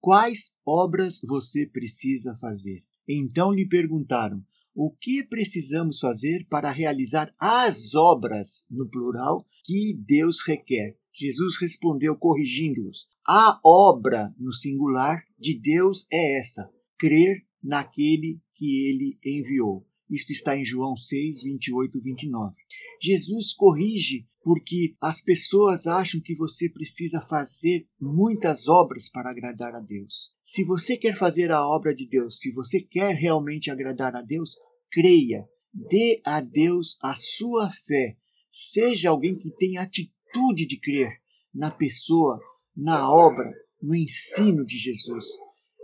Quais obras você precisa fazer? Então lhe perguntaram: O que precisamos fazer para realizar as obras, no plural, que Deus requer? Jesus respondeu, corrigindo-os: A obra, no singular, de Deus é essa: crer naquele que ele enviou. Isto está em João 6, 28, 29. Jesus corrige porque as pessoas acham que você precisa fazer muitas obras para agradar a Deus. Se você quer fazer a obra de Deus, se você quer realmente agradar a Deus, creia, dê a Deus a sua fé. Seja alguém que tenha atitude de crer na pessoa, na obra, no ensino de Jesus.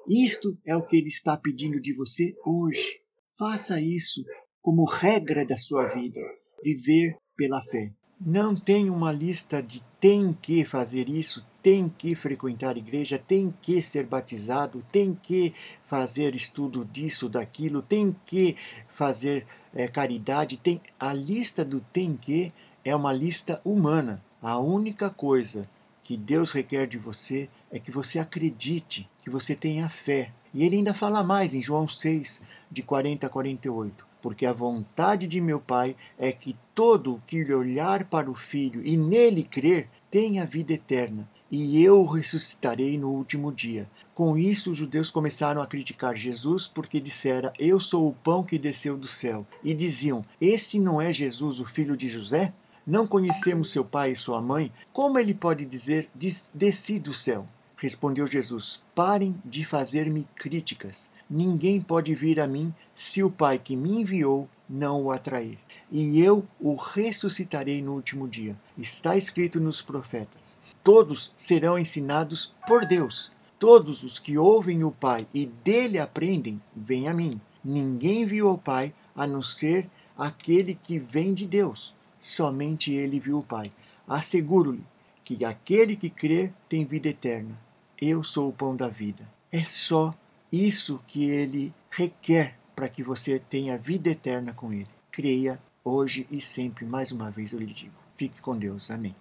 Isto é o que ele está pedindo de você hoje. Faça isso como regra da sua vida, viver pela fé. Não tem uma lista de tem que fazer isso, tem que frequentar igreja, tem que ser batizado, tem que fazer estudo disso, daquilo, tem que fazer é, caridade. Tem a lista do tem que é uma lista humana. A única coisa que Deus requer de você é que você acredite, que você tenha fé. E ele ainda fala mais em João 6, de 40 a 48. Porque a vontade de meu Pai é que todo o que olhar para o Filho e nele crer tenha vida eterna, e eu o ressuscitarei no último dia. Com isso, os judeus começaram a criticar Jesus porque dissera: Eu sou o pão que desceu do céu. E diziam: Este não é Jesus, o filho de José? Não conhecemos seu pai e sua mãe? Como ele pode dizer: Desci do céu? Respondeu Jesus: Parem de fazer-me críticas. Ninguém pode vir a mim se o Pai que me enviou não o atrair. E eu o ressuscitarei no último dia. Está escrito nos profetas: Todos serão ensinados por Deus. Todos os que ouvem o Pai e dele aprendem, vêm a mim. Ninguém viu o Pai a não ser aquele que vem de Deus somente ele viu o Pai. Asseguro-lhe que aquele que crer tem vida eterna. Eu sou o pão da vida. É só isso que ele requer para que você tenha vida eterna com ele. Creia hoje e sempre, mais uma vez eu lhe digo. Fique com Deus. Amém.